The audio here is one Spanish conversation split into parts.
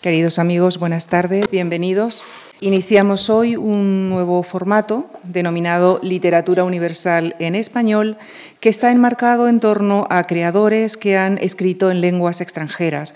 Queridos amigos, buenas tardes, bienvenidos. Iniciamos hoy un nuevo formato denominado Literatura Universal en Español, que está enmarcado en torno a creadores que han escrito en lenguas extranjeras.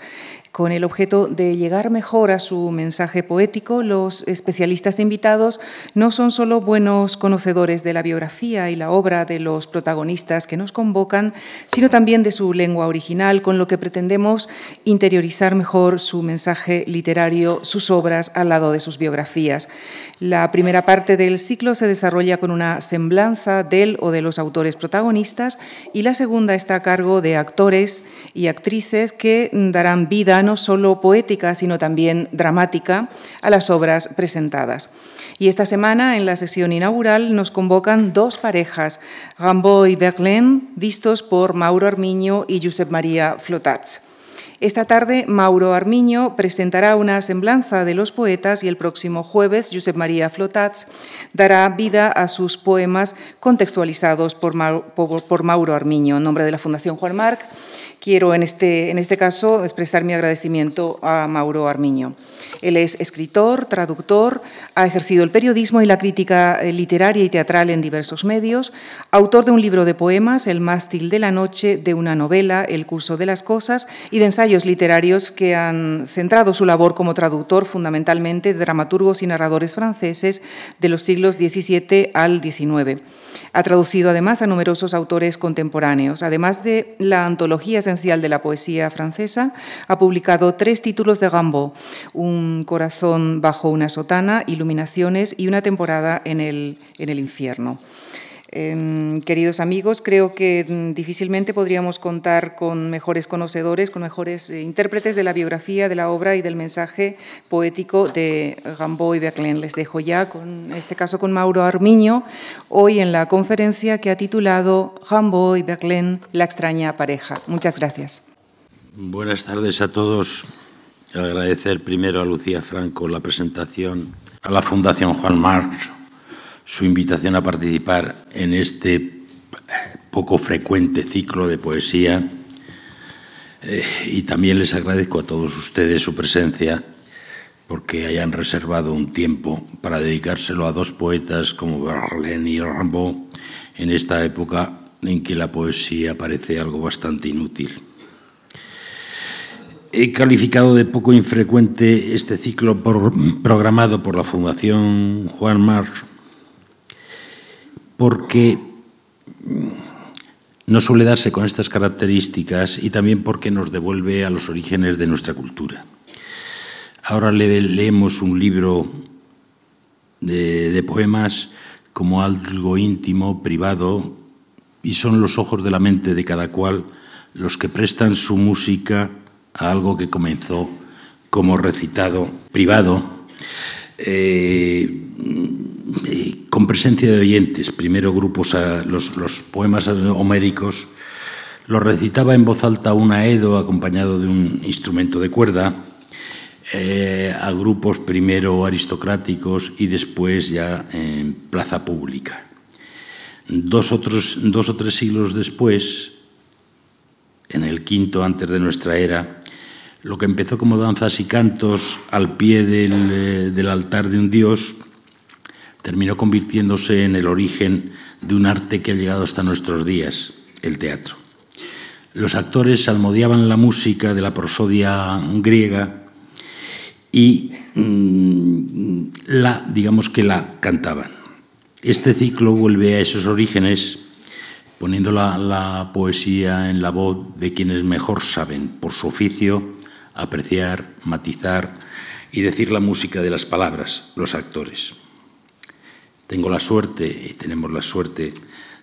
Con el objeto de llegar mejor a su mensaje poético, los especialistas invitados no son solo buenos conocedores de la biografía y la obra de los protagonistas que nos convocan, sino también de su lengua original, con lo que pretendemos interiorizar mejor su mensaje literario, sus obras al lado de sus biografías. La primera parte del ciclo se desarrolla con una semblanza del o de los autores protagonistas y la segunda está a cargo de actores y actrices que darán vida no solo poética, sino también dramática a las obras presentadas. Y esta semana, en la sesión inaugural, nos convocan dos parejas, Rambo y Verlaine, vistos por Mauro Armiño y Josep María Flotats. Esta tarde, Mauro Armiño presentará una semblanza de los poetas y el próximo jueves, Josep María Flotats dará vida a sus poemas contextualizados por, Mauro Armiño, en nombre de la Fundación Juan Marc quiero en este, en este caso expresar mi agradecimiento a Mauro Armiño. Él es escritor, traductor, ha ejercido el periodismo y la crítica eh, literaria y teatral en diversos medios, autor de un libro de poemas, El mástil de la noche, de una novela, El curso de las cosas, y de ensayos literarios que han centrado su labor como traductor fundamentalmente de dramaturgos y narradores franceses de los siglos XVII al XIX. Ha traducido además a numerosos autores contemporáneos. Además de la antología esencial de la poesía francesa, ha publicado tres títulos de Gambo, Un corazón bajo una sotana, Iluminaciones y una temporada en el, en el infierno. Queridos amigos, creo que mm, difícilmente podríamos contar con mejores conocedores, con mejores eh, intérpretes de la biografía, de la obra y del mensaje poético de Gambo y Verlaine. Les dejo ya, con, en este caso con Mauro Armiño, hoy en la conferencia que ha titulado Gambo y Verlaine, la extraña pareja. Muchas gracias. Buenas tardes a todos. Agradecer primero a Lucía Franco la presentación, a la Fundación Juan Marx su invitación a participar en este poco frecuente ciclo de poesía eh, y también les agradezco a todos ustedes su presencia porque hayan reservado un tiempo para dedicárselo a dos poetas como Verlaine y Rimbaud en esta época en que la poesía parece algo bastante inútil. He calificado de poco infrecuente este ciclo programado por la Fundación Juan Marx porque no suele darse con estas características y también porque nos devuelve a los orígenes de nuestra cultura. Ahora leemos un libro de, poemas como algo íntimo, privado, y son los ojos de la mente de cada cual los que prestan su música a algo que comenzó como recitado privado. Eh, con presencia de oyentes, primero grupos, a los, poemas homéricos, los recitaba en voz alta un aedo acompañado de un instrumento de cuerda, eh, a grupos primero aristocráticos y después ya en plaza pública. Dos, otros, dos o tres siglos después, en el quinto antes de nuestra era, lo que empezó como danzas y cantos al pie del, eh, del altar de un dios, terminó convirtiéndose en el origen de un arte que ha llegado hasta nuestros días, el teatro. Los actores salmodiaban la música de la prosodia griega y mm, la, digamos que la cantaban. Este ciclo vuelve a esos orígenes poniendo la, la poesía en la voz de quienes mejor saben, por su oficio, apreciar, matizar y decir la música de las palabras, los actores. Tengo la suerte, y tenemos la suerte,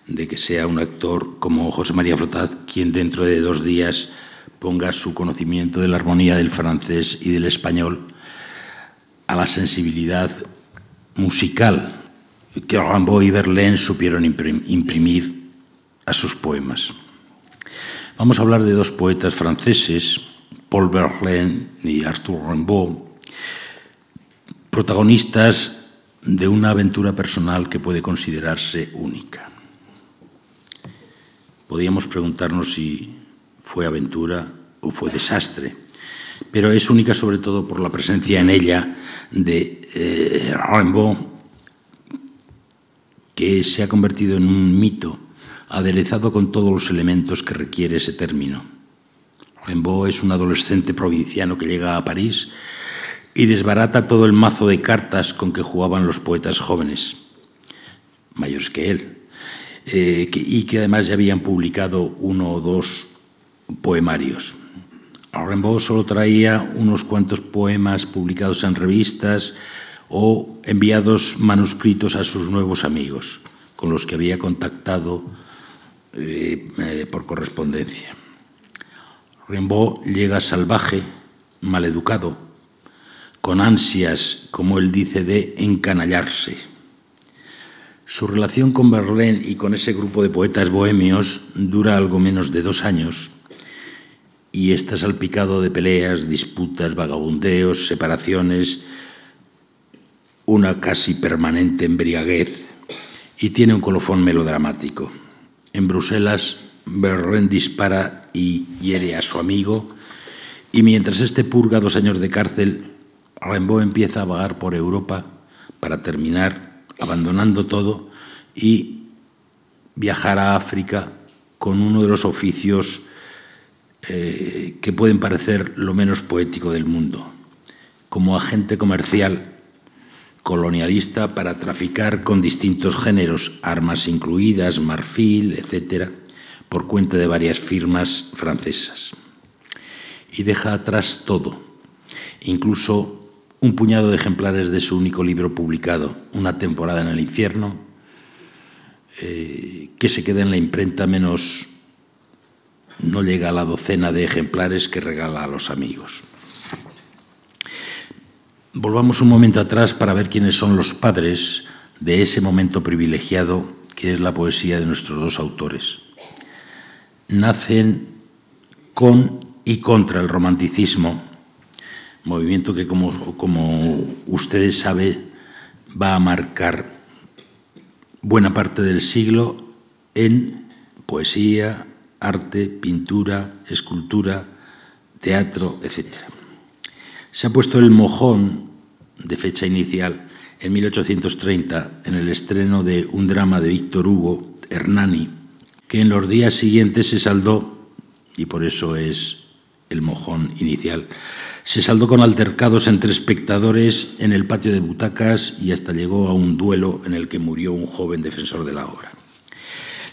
de que sea un actor como José María Flotaz quien dentro de dos días ponga su conocimiento de la armonía del francés y del español a la sensibilidad musical que Rimbaud y Verlaine supieron imprimir a sus poemas. Vamos a hablar de dos poetas franceses, Paul Verlaine y Arthur Rimbaud, protagonistas de una aventura personal que puede considerarse única. Podríamos preguntarnos si fue aventura o fue desastre, pero es única sobre todo por la presencia en ella de eh, que se ha convertido en un mito aderezado con todos los elementos que requiere ese término. Rimbaud es un adolescente provinciano que llega a París y desbarata todo el mazo de cartas con que jugaban los poetas jóvenes, mayores que él, eh, y que además ya habían publicado uno o dos poemarios. Rimbaud solo traía unos cuantos poemas publicados en revistas o enviados manuscritos a sus nuevos amigos, con los que había contactado eh, eh, por correspondencia. Rimbaud llega salvaje, maleducado, con ansias, como él dice, de encanallarse. Su relación con Verlaine y con ese grupo de poetas bohemios dura algo menos de dos años y está salpicado de peleas, disputas, vagabundeos, separaciones, una casi permanente embriaguez y tiene un colofón melodramático. En Bruselas, Berlín dispara y hiere a su amigo y mientras este purga dos años de cárcel, Rimbaud empieza a vagar por Europa para terminar abandonando todo y viajar a África con uno de los oficios eh, que pueden parecer lo menos poético del mundo, como agente comercial colonialista para traficar con distintos géneros, armas incluidas, marfil, etc., por cuenta de varias firmas francesas. Y deja atrás todo, incluso un puñado de ejemplares de su único libro publicado, Una temporada en el infierno, eh, que se queda en la imprenta menos no llega a la docena de ejemplares que regala a los amigos. Volvamos un momento atrás para ver quiénes son los padres de ese momento privilegiado que es la poesía de nuestros dos autores. Nacen con y contra el romanticismo, movimiento que como, como ustedes saben va a marcar buena parte del siglo en poesía, arte, pintura, escultura, teatro, etc. Se ha puesto el mojón de fecha inicial en 1830 en el estreno de un drama de Víctor Hugo, Hernani, que en los días siguientes se saldó, y por eso es el mojón inicial, se saldó con altercados entre espectadores en el patio de butacas y hasta llegó a un duelo en el que murió un joven defensor de la obra.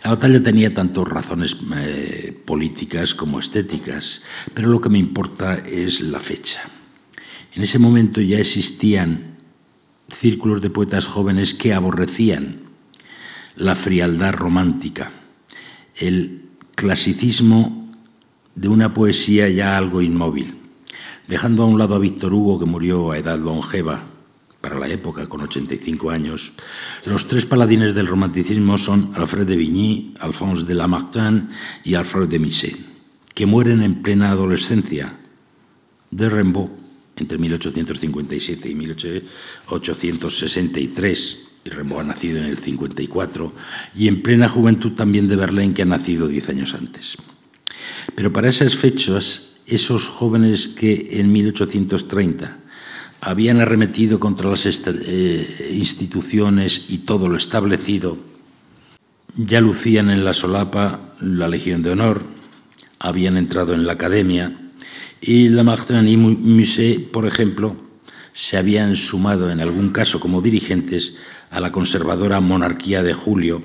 La batalla tenía tanto razones eh, políticas como estéticas, pero lo que me importa es la fecha. En ese momento ya existían círculos de poetas jóvenes que aborrecían la frialdad romántica, el clasicismo de una poesía ya algo inmóvil, dejando a un lado a Víctor Hugo, que murió a edad longeva, para la época, con 85 años. Los tres paladines del romanticismo son Alfred de Vigny, Alphonse de Lamartine y Alfred de Musset, que mueren en plena adolescencia de Rimbaud entre 1857 y 1863, y Rimbaud ha nacido en el 54, y en plena juventud también de Verlaine, que ha nacido diez años antes. Pero para esas fechas, esos jóvenes que en 1830 habían arremetido contra las eh, instituciones y todo lo establecido, ya lucían en la solapa la Legión de Honor, habían entrado en la academia y Lamartine y Musset, por ejemplo, se habían sumado en algún caso como dirigentes a la conservadora monarquía de Julio,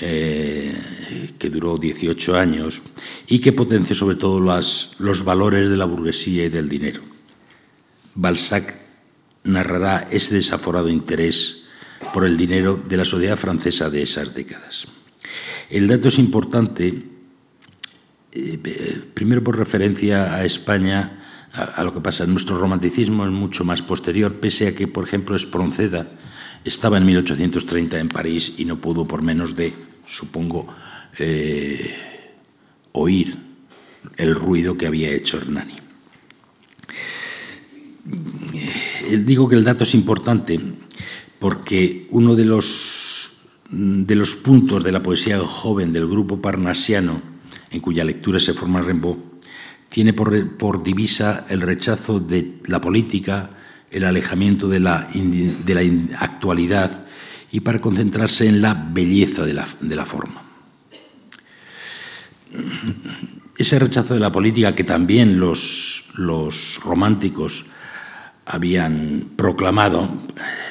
eh, que duró 18 años y que potenció sobre todo los valores de la burguesía y del dinero. Balzac narrará ese desaforado interés por el dinero de la sociedad francesa de esas décadas. El dato es importante, eh, primero por referencia a España, a, lo que pasa. Nuestro romanticismo es mucho más posterior, pese a que, por ejemplo, Espronceda estaba en 1830 en París y no pudo por menos de, supongo, eh, oír el ruido que había hecho Hernani. Eh, digo que el dato es importante porque uno de los, de los puntos de la poesía joven del grupo parnasiano, en cuya lectura se forma Rimbaud, tiene por, divisa el rechazo de la política, el alejamiento de la, de la actualidad y para concentrarse en la belleza de la, forma. Ese rechazo de la política que también los, románticos habían proclamado,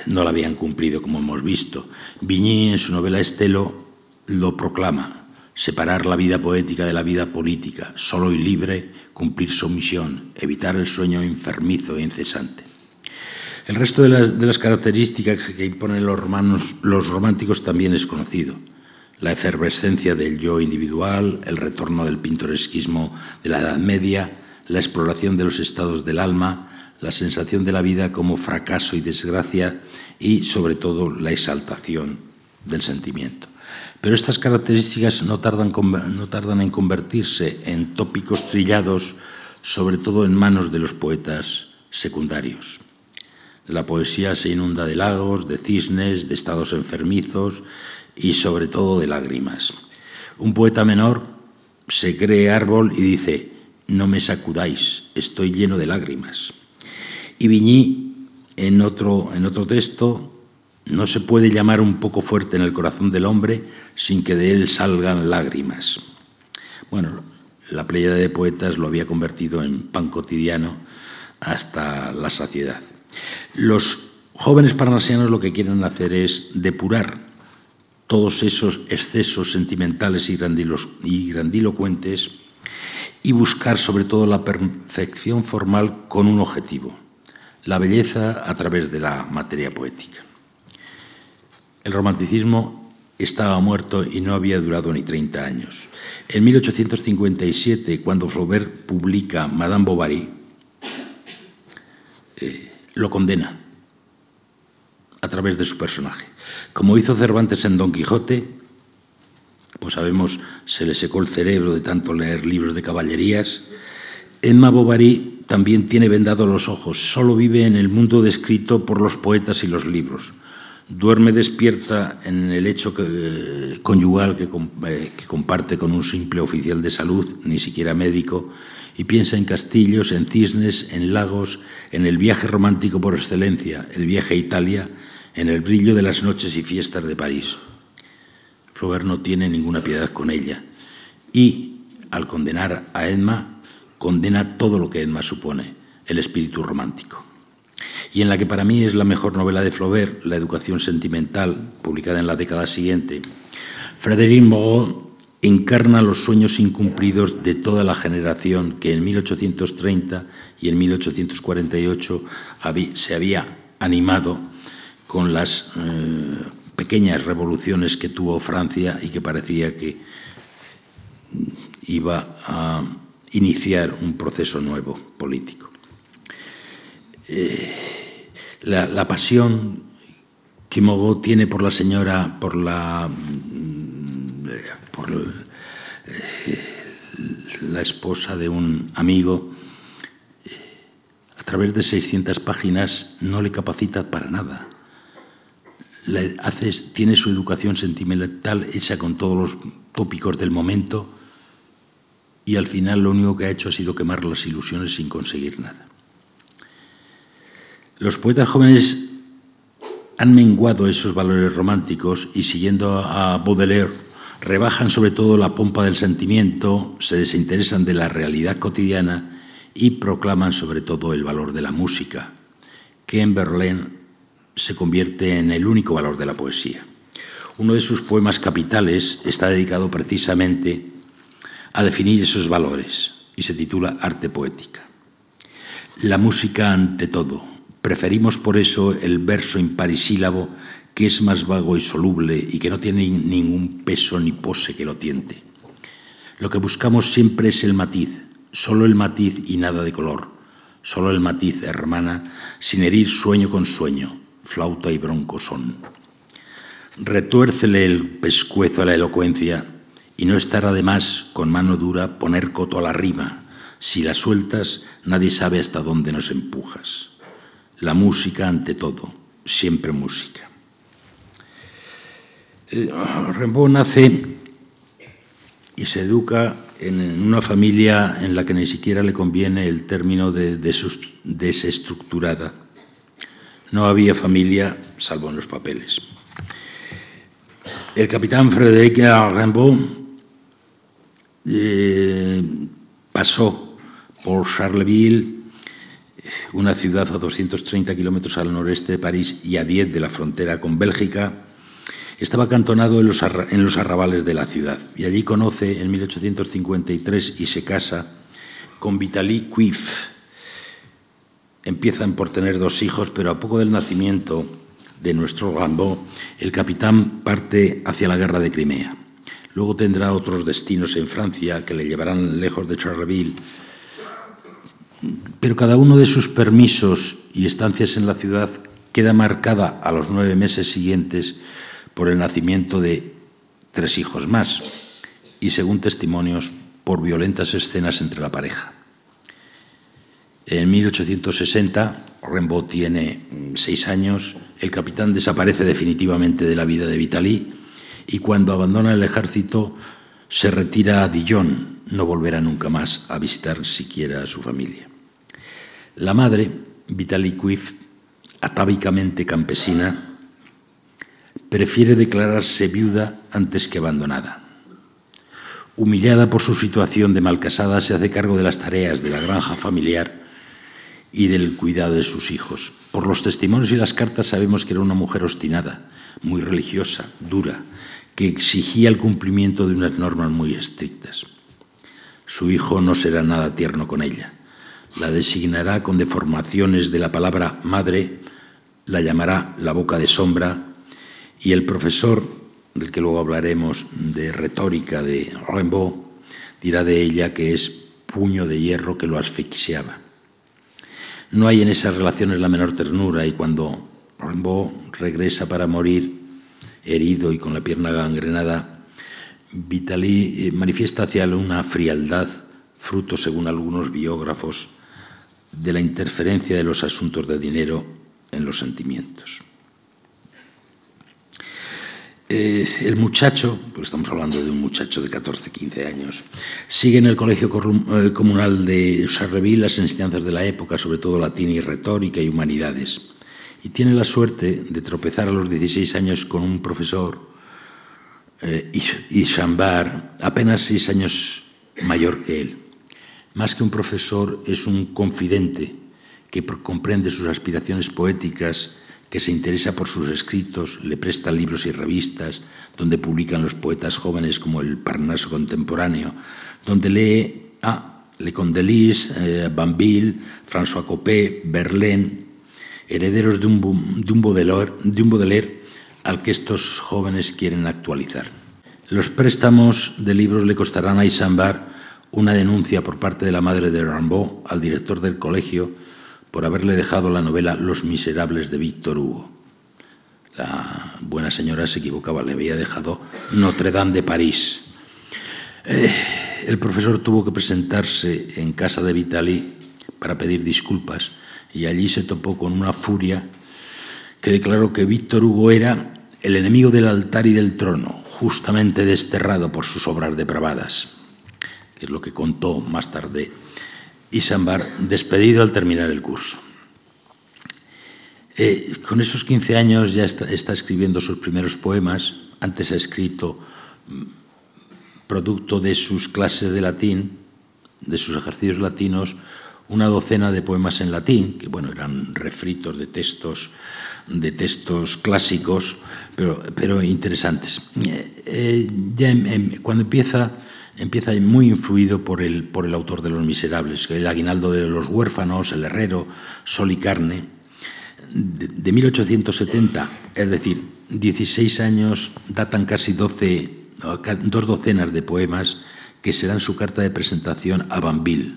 no lo habían cumplido, como hemos visto. Vigny, en su novela Estelo, lo proclama, separar la vida poética de la vida política, solo y libre, cumplir su misión, evitar el sueño enfermizo e incesante. El resto de las, características que imponen los, romanos, los románticos también es conocido. La efervescencia del yo individual, el retorno del pintoresquismo de la Edad Media, la exploración de los estados del alma, la sensación de la vida como fracaso y desgracia y, sobre todo, la exaltación del sentimiento. Pero estas características no tardan, no tardan en convertirse en tópicos trillados, sobre todo en manos de los poetas secundarios. La poesía se inunda de lagos, de cisnes, de estados enfermizos y sobre todo de lágrimas. Un poeta menor se cree árbol y dice, no me sacudáis, estoy lleno de lágrimas. Y Viñí, en otro, en otro texto, no se puede llamar un poco fuerte en el corazón del hombre sin que de él salgan lágrimas. Bueno, la pléyade de poetas lo había convertido en pan cotidiano hasta la saciedad. Los jóvenes parnasianos lo que quieren hacer es depurar todos esos excesos sentimentales y, grandilocuentes y buscar sobre todo la perfección formal con un objetivo, la belleza a través de la materia poética. El romanticismo estaba muerto y no había durado ni 30 años. En 1857, cuando Flaubert publica Madame Bovary, eh, lo condena a través de su personaje. Como hizo Cervantes en Don Quijote, pues sabemos, se le secó el cerebro de tanto leer libros de caballerías, Emma Bovary también tiene vendados los ojos, solo vive en el mundo descrito por los poetas y los libros duerme despierta en el hecho conyugal eh, que, comparte con un simple oficial de salud, ni siquiera médico, y piensa en castillos, en cisnes, en lagos, en el viaje romántico por excelencia, el viaje a Italia, en el brillo de las noches y fiestas de París. Flaubert no tiene ninguna piedad con ella y, al condenar a Edma, condena todo lo que Edma supone, el espíritu romántico y en la que para mí es la mejor novela de Flaubert, La educación sentimental, publicada en la década siguiente, Frédéric encarna los sueños incumplidos de toda la generación que en 1830 y en 1848 se había animado con las eh, pequeñas revoluciones que tuvo Francia y que parecía que iba a iniciar un proceso nuevo político. Eh, la, pasión que Mogo tiene por la señora, por la, mm, por eh, la esposa de un amigo, a través de 600 páginas no le capacita para nada. hace, tiene su educación sentimental hecha con todos los tópicos del momento y al final lo único que ha hecho ha sido quemar las ilusiones sin conseguir nada. Los poetas jóvenes han menguado esos valores románticos y siguiendo a Baudelaire rebajan sobre todo la pompa del sentimiento, se desinteresan de la realidad cotidiana y proclaman sobre todo el valor de la música, que en Berlín se convierte en el único valor de la poesía. Uno de sus poemas capitales está dedicado precisamente a definir esos valores y se titula Arte Poética. La música ante todo, Preferimos por eso el verso imparisílabo que es más vago y soluble y que no tiene ningún peso ni pose que lo tiente. Lo que buscamos siempre es el matiz, solo el matiz y nada de color, solo el matiz, hermana, sin herir sueño con sueño, flauta y bronco son. Retuércele el pescuezo a la elocuencia y no estará de más con mano dura poner coto a la rima. Si la sueltas, nadie sabe hasta dónde nos empujas la música ante todo, siempre música. Eh, Rimbaud nace y se educa en una familia en la que ni siquiera le conviene el término de desestructurada. No había familia salvo en los papeles. El capitán Frédéric Rimbaud eh, pasó por Charleville, una ciudad a 230 kilómetros al noreste de París y a 10 de la frontera con Bélgica, estaba acantonado en los, en los arrabales de la ciudad y allí conoce en 1853 y se casa con Vitaly Cuif. Empiezan por tener dos hijos, pero a poco del nacimiento de nuestro Rimbaud, el capitán parte hacia la guerra de Crimea. Luego tendrá otros destinos en Francia que le llevarán lejos de Charleville. Pero cada uno de sus permisos y estancias en la ciudad queda marcada a los nueve meses siguientes por el nacimiento de tres hijos más y, según testimonios, por violentas escenas entre la pareja. En 1860, Rimbaud tiene seis años, el capitán desaparece definitivamente de la vida de Vitali y cuando abandona el ejército se retira a Dijon, no volverá nunca más a visitar siquiera a su familia. La madre, Vitali Cuif, atávicamente campesina, prefiere declararse viuda antes que abandonada. Humillada por su situación de malcasada, se hace cargo de las tareas de la granja familiar y del cuidado de sus hijos. Por los testimonios y las cartas sabemos que era una mujer obstinada, muy religiosa, dura, que exigía el cumplimiento de unas normas muy estrictas. Su hijo no será nada tierno con ella. La designará con deformaciones de la palabra madre, la llamará la boca de sombra y el profesor, del que luego hablaremos, de retórica de Rimbaud, dirá de ella que es puño de hierro que lo asfixiaba. No hay en esas relaciones la menor ternura y cuando Rimbaud regresa para morir, herido y con la pierna gangrenada, Vitali eh, manifiesta hacia él una frialdad, fruto, según algunos biógrafos, de la interferencia de los asuntos de dinero en los sentimientos. Eh, el muchacho, pues estamos hablando de un muchacho de 14, 15 años, sigue en el colegio eh, comunal de Charleville las enseñanzas de la época, sobre todo latín y retórica y humanidades. Y tiene la suerte de tropezar a los 16 años con un profesor, eh, Ishambar, apenas seis años mayor que él. Más que un profesor, es un confidente que comprende sus aspiraciones poéticas que se interesa por sus escritos, le presta libros y revistas, donde publican los poetas jóvenes como el Parnaso contemporáneo, donde lee a Le Condelis, eh, François Copé, Verlaine, herederos de un, de, un Baudelaire, de un Baudelaire al que estos jóvenes quieren actualizar. Los préstamos de libros le costarán a Isambar una denuncia por parte de la madre de Rimbaud al director del colegio por haberle dejado la novela Los Miserables de Víctor Hugo. La buena señora se equivocaba, le había dejado Notre Dame de París. Eh, el profesor tuvo que presentarse en casa de Vitali para pedir disculpas y allí se topó con una furia que declaró que Víctor Hugo era el enemigo del altar y del trono, justamente desterrado por sus obras depravadas, que es lo que contó más tarde y Sambar despedido al terminar el curso. Eh, con esos 15 años ya está, escribiendo sus primeros poemas. Antes ha escrito, mm, producto de sus clases de latín, de sus ejercicios latinos, una docena de poemas en latín, que bueno, eran refritos de textos, de textos clásicos, pero, pero interesantes. Eh, eh, ya cuando empieza empieza muy influido por el, por el autor de Los Miserables, el aguinaldo de los huérfanos, el herrero, Sol y carne, de, 1870, es decir, 16 años, datan casi 12, dos docenas de poemas que serán su carta de presentación a Banville.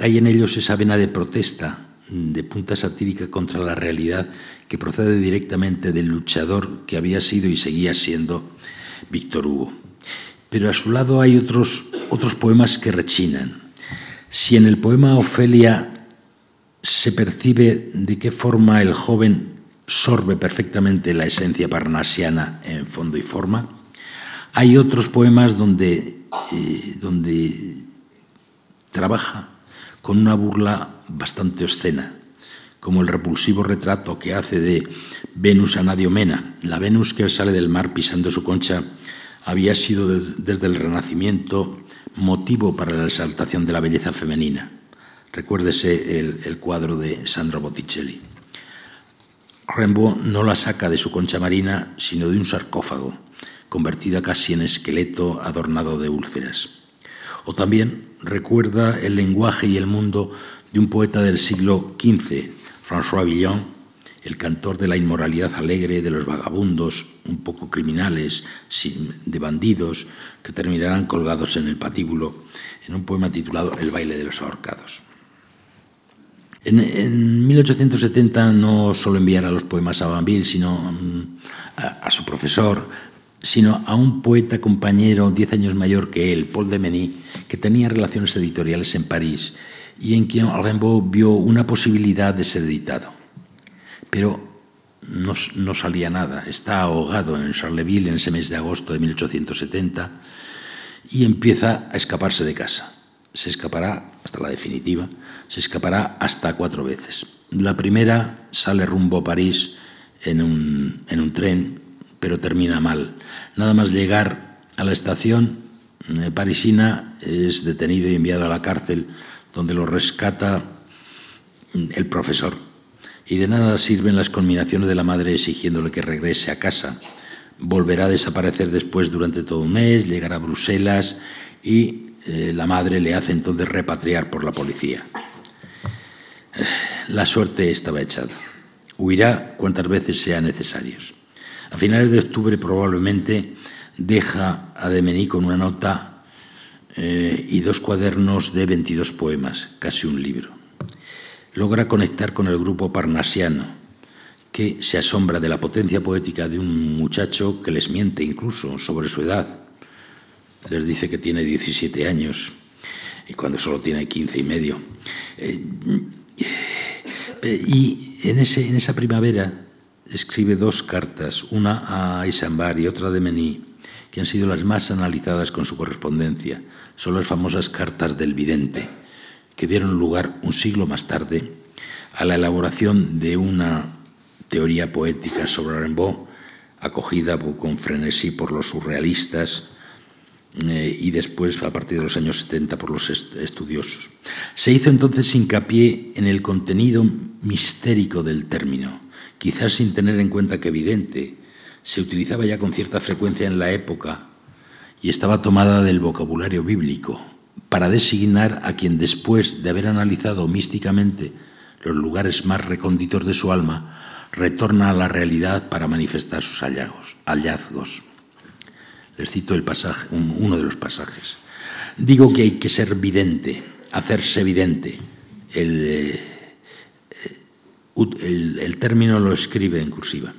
Hay en ellos esa vena de protesta, de punta satírica contra la realidad que procede directamente del luchador que había sido y seguía siendo Víctor Hugo pero a su lado hay otros, otros poemas que rechinan. Si en el poema Ofelia se percibe de qué forma el joven sorbe perfectamente la esencia parnasiana en fondo y forma, Hay otros poemas donde, eh, donde trabaja con una burla bastante obscena, como el repulsivo retrato que hace de Venus Anadiomena. La Venus que sale del mar pisando su concha había sido desde el Renacimiento motivo para la exaltación de la belleza femenina. Recuérdese el, cuadro de Sandro Botticelli. Rimbaud no la saca de su concha marina, sino de un sarcófago, convertida casi en esqueleto adornado de úlceras. O también recuerda el lenguaje y el mundo de un poeta del siglo XV, François Villon, el cantor de la inmoralidad alegre, de los vagabundos, un poco criminales, de bandidos, que terminarán colgados en el patíbulo, en un poema titulado El baile de los ahorcados. En, 1870 no solo enviara los poemas a Banville, sino mm, a, su profesor, sino a un poeta compañero diez años mayor que él, Paul de Meny, que tenía relaciones editoriales en París y en quien Rimbaud vio una posibilidad de ser editado. Pero no, salía nada, está ahogado en Charleville en ese mes de agosto de 1870 y empieza a escaparse de casa. Se escapará hasta la definitiva, se escapará hasta cuatro veces. La primera sale rumbo a París en un, en un tren, pero termina mal. Nada más llegar a la estación eh, parisina es detenido y enviado a la cárcel donde lo rescata el profesor. Y de nada sirven las conminaciones de la madre exigiéndole que regrese a casa. Volverá a desaparecer después durante todo un mes, llegará a Bruselas y eh, la madre le hace entonces repatriar por la policía. La suerte estaba echada. Huirá cuantas veces sea necesario. A finales de octubre probablemente deja a Demení con una nota eh, y dos cuadernos de 22 poemas, casi un libro. Logra conectar con el grupo parnasiano, que se asombra de la potencia poética de un muchacho que les miente incluso sobre su edad. Les dice que tiene 17 años y cuando solo tiene 15 y medio. Eh, y en, ese, en esa primavera escribe dos cartas, una a Isambar y otra de Mení, que han sido las más analizadas con su correspondencia son las famosas cartas del vidente, que dieron lugar un siglo más tarde a la elaboración de una teoría poética sobre Rimbaud, acogida con frenesí por los surrealistas eh, y después, a partir de los años 70, por los estudiosos. Se hizo entonces hincapié en el contenido mistérico del término, quizás sin tener en cuenta que evidente se utilizaba ya con cierta frecuencia en la época y estaba tomada del vocabulario bíblico para designar a quien después de haber analizado místicamente los lugares más recónditos de su alma, retorna a la realidad para manifestar sus hallazgos. Les cito el pasaje, uno de los pasajes. Digo que hay que ser vidente, hacerse evidente. El, el, el término lo escribe en cursiva.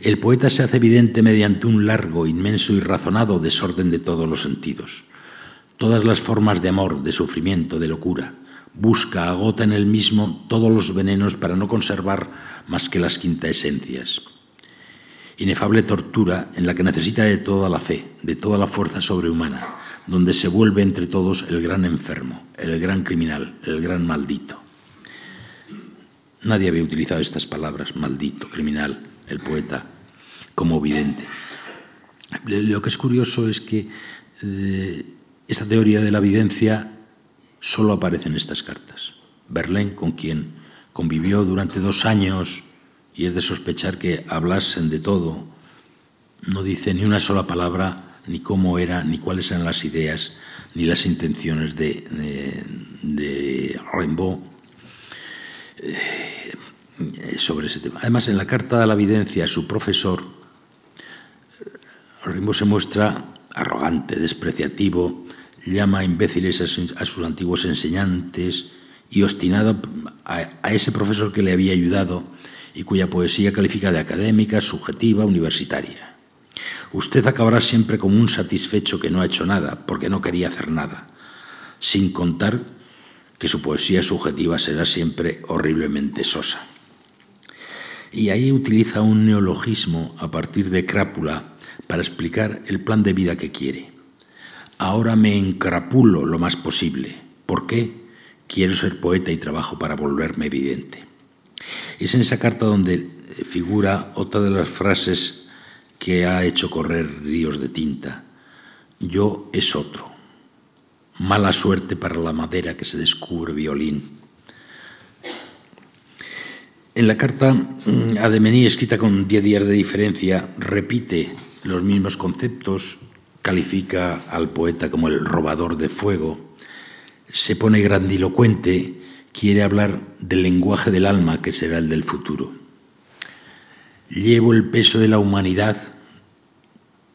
El poeta se hace evidente mediante un largo, inmenso y razonado desorden de todos los sentidos. Todas las formas de amor, de sufrimiento, de locura. Busca, agota en él mismo todos los venenos para no conservar más que las quintaesencias. Inefable tortura en la que necesita de toda la fe, de toda la fuerza sobrehumana, donde se vuelve entre todos el gran enfermo, el gran criminal, el gran maldito. Nadie había utilizado estas palabras, maldito, criminal, el poeta, como vidente. Lo que es curioso es que eh, esta teoría de la evidencia solo aparece en estas cartas. Verlaine, con quien convivió durante dos años y es de sospechar que hablasen de todo, no dice ni una sola palabra, ni cómo era, ni cuáles eran las ideas, ni las intenciones de, de, Rimbaud. Eh, eh, sobre ese tema. Además, en la carta de la evidencia a su profesor, Rimbaud se muestra arrogante, despreciativo, llama imbéciles a sus antiguos enseñantes y obstinado a ese profesor que le había ayudado y cuya poesía califica de académica, subjetiva, universitaria. Usted acabará siempre como un satisfecho que no ha hecho nada, porque no quería hacer nada, sin contar que su poesía subjetiva será siempre horriblemente sosa. Y ahí utiliza un neologismo a partir de crápula para explicar el plan de vida que quiere. Ahora me encrapulo lo más posible. ¿Por qué? Quiero ser poeta y trabajo para volverme evidente. Es en esa carta donde figura otra de las frases que ha hecho correr ríos de tinta. Yo es otro. Mala suerte para la madera que se descubre violín. En la carta mm, a Demení, escrita con 10 días de diferencia, repite los mismos conceptos, califica al poeta como el robador de fuego, se pone grandilocuente, quiere hablar del lenguaje del alma que será el del futuro. Llevo el peso de la humanidad,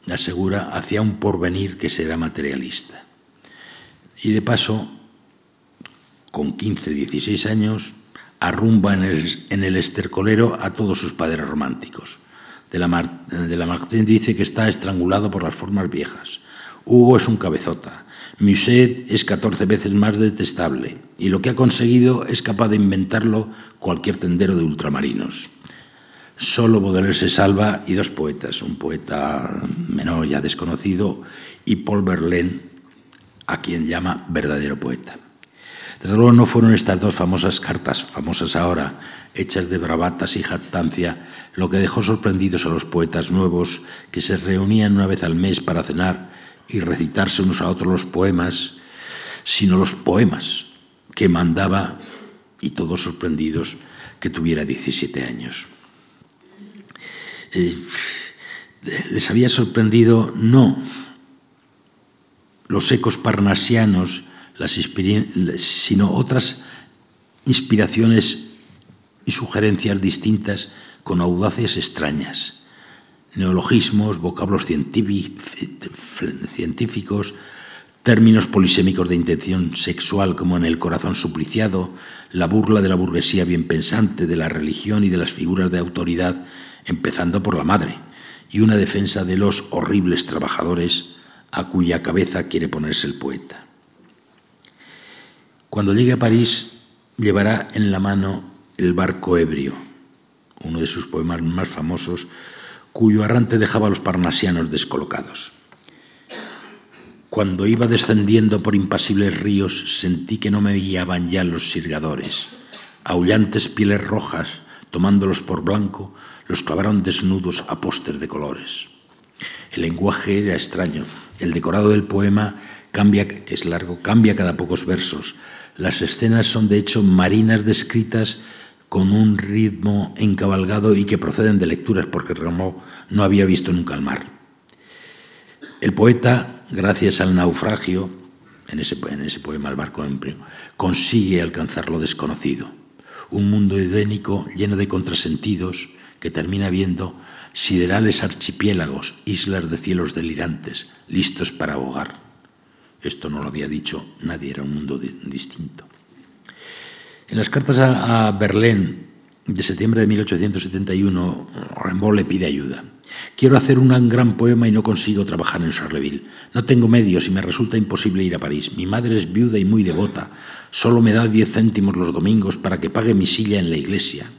asegura, hacia un porvenir que será materialista. Y de paso, con 15, 16 años, arrumba en el, en el estercolero a todos sus padres románticos. De la, de la Martín dice que está estrangulado por las formas viejas. Hugo es un cabezota. Musset es 14 veces más detestable y lo que ha conseguido es capaz de inventarlo cualquier tendero de ultramarinos. Solo Baudelaire se salva y dos poetas, un poeta menor ya desconocido y Paul Verlaine, a quien llama verdadero poeta. Desde luego no fueron estas dos famosas cartas, famosas ahora, hechas de bravatas y jactancia, lo que dejó sorprendidos a los poetas nuevos que se reunían una vez al mes para cenar y recitarse unos a otros los poemas, sino los poemas que mandaba y todos sorprendidos que tuviera 17 años. Eh, les había sorprendido no los ecos parnasianos, las sino otras inspiraciones y sugerencias distintas con audacias extrañas, neologismos, vocablos científicos, términos polisémicos de intención sexual como en el corazón supliciado, la burla de la burguesía bien pensante, de la religión y de las figuras de autoridad empezando por la madre, y una defensa de los horribles trabajadores a cuya cabeza quiere ponerse el poeta. Cuando llegue a París, llevará en la mano el barco ebrio, uno de sus poemas más famosos, cuyo arrante dejaba a los parnasianos descolocados. Cuando iba descendiendo por impasibles ríos, sentí que no me guiaban ya los sirgadores. Aullantes pieles rojas, tomándolos por blanco, los clavaron desnudos a póster de colores. El lenguaje era extraño. El decorado del poema cambia, que es largo, cambia cada pocos versos. Las escenas son de hecho marinas descritas con un ritmo encabalgado y que proceden de lecturas porque Rameau no había visto nunca el mar. El poeta, gracias al naufragio, en ese, en ese poema El barco empleo, consigue alcanzar lo desconocido, un mundo edénico lleno de contrasentidos, que termina viendo siderales archipiélagos, islas de cielos delirantes, listos para ahogar. Esto no lo había dicho nadie, era un mundo distinto. En las cartas a, Berlín de septiembre de 1871, Rimbaud le pide ayuda. Quiero hacer un gran poema y no consigo trabajar en Charleville. No tengo medios y me resulta imposible ir a París. Mi madre es viuda y muy devota. Solo me da diez céntimos los domingos para que pague mi silla en la iglesia.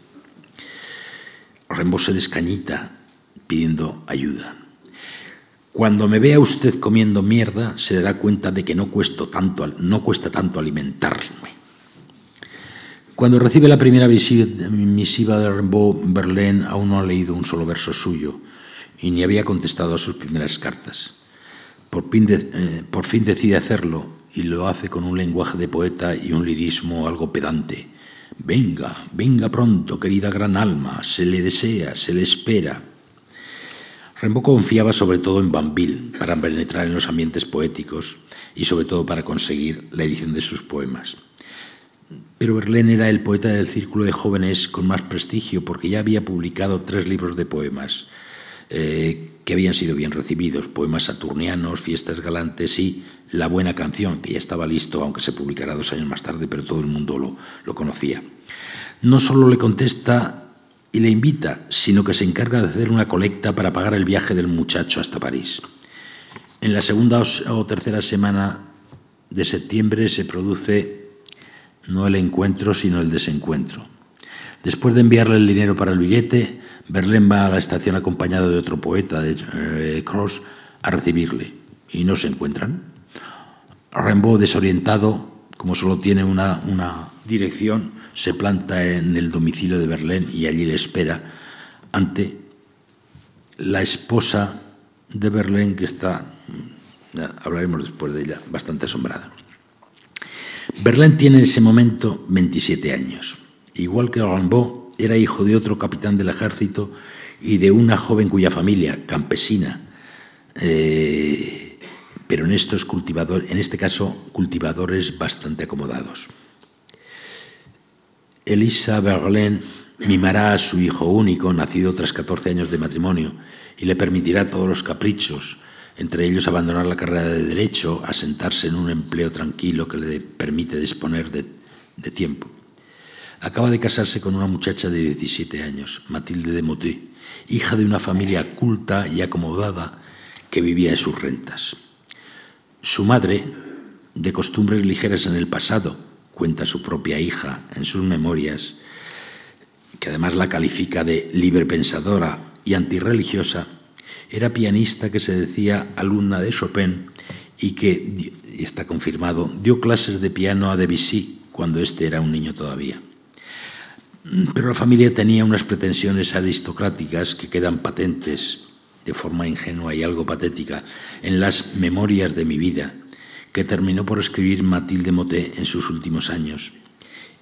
Rimbaud se descañita pidiendo ayuda. Cuando me vea usted comiendo mierda, se dará cuenta de que no, tanto, no cuesta tanto alimentarme. Cuando recibe la primera misiva de Rimbaud, Berlín aún no ha leído un solo verso suyo y ni había contestado a sus primeras cartas. Por fin, eh, por fin decide hacerlo y lo hace con un lenguaje de poeta y un lirismo algo pedante. Venga, venga pronto, querida gran alma, se le desea, se le espera. Rimbaud confiaba sobre todo en Banville para penetrar en los ambientes poéticos y sobre todo para conseguir la edición de sus poemas. Pero Verlaine era el poeta del círculo de jóvenes con más prestigio porque ya había publicado tres libros de poemas eh, que habían sido bien recibidos, poemas saturnianos, fiestas galantes y La buena canción, que ya estaba listo, aunque se publicará dos años más tarde, pero todo el mundo lo, lo conocía. No solo le contesta y le invita, sino que se encarga de hacer una colecta para pagar el viaje del muchacho hasta París. En la segunda o tercera semana de septiembre se produce no el encuentro, sino el desencuentro. Después de enviarle el dinero para el billete, Verlaine va a la estación acompañado de otro poeta, de eh, Cross, a recibirle. Y no se encuentran. Rimbaud, desorientado, como solo tiene una, una dirección, se planta en el domicilio de Verlaine y allí le espera ante la esposa de Verlaine que está, hablaremos después de ella, bastante asombrada. Verlaine tiene en ese momento 27 años. Igual que Rimbaud, era hijo de otro capitán del ejército y de una joven cuya familia, campesina, eh, pero en, estos cultivadores, en este caso cultivadores bastante acomodados. Elisa Verlaine mimará a su hijo único, nacido tras 14 años de matrimonio, y le permitirá todos los caprichos, entre ellos abandonar la carrera de derecho, asentarse en un empleo tranquilo que le permite disponer de, tiempo. Acaba de casarse con una muchacha de 17 años, Matilde de Moté, hija de una familia culta y acomodada que vivía de sus rentas. Su madre, de costumbres ligeras en el pasado, cuenta su propia hija en sus memorias, que además la califica de libre pensadora y antirreligiosa, era pianista que se decía alumna de Chopin y que, y está confirmado, dio clases de piano a Debussy cuando éste era un niño todavía. Pero la familia tenía unas pretensiones aristocráticas que quedan patentes de forma ingenua y algo patética en las memorias de mi vida, que terminó por escribir Matilde Moté en sus últimos años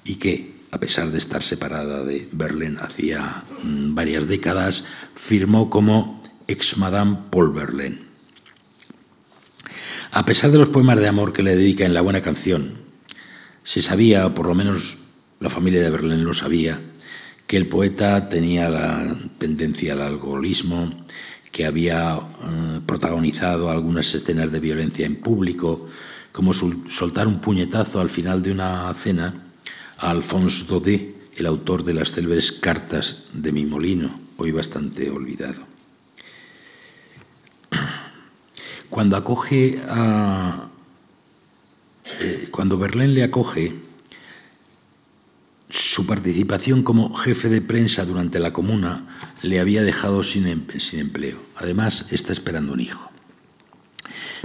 y que, a pesar de estar separada de Berlín hacía mm, varias décadas, firmó como ex Madame Paul Verlaine. A pesar de los poemas de amor que le dedica en la buena canción, se sabía, o por lo menos la familia de Berlín lo sabía, que el poeta tenía la tendencia al alcoholismo, que había eh, protagonizado algunas escenas de violencia en público, como soltar un puñetazo al final de una cena a Alphonse Daudet, el autor de las célebres cartas de mi molino, hoy bastante olvidado. Cuando acoge a. Eh, cuando Berlín le acoge, su participación como jefe de prensa durante la comuna le había dejado sin, em-, sin, empleo. Además, está esperando un hijo.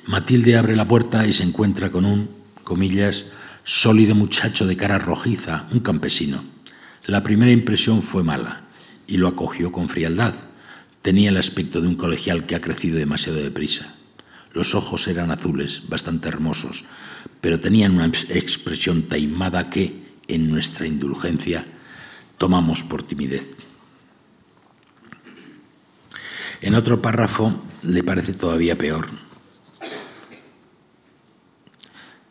Matilde abre la puerta y se encuentra con un, comillas, sólido muchacho de cara rojiza, un campesino. La primera impresión fue mala y lo acogió con frialdad. Tenía el aspecto de un colegial que ha crecido demasiado deprisa. Los ojos eran azules, bastante hermosos, pero tenían una expresión taimada que, en nuestra indulgencia tomamos por timidez. En otro párrafo le parece todavía peor.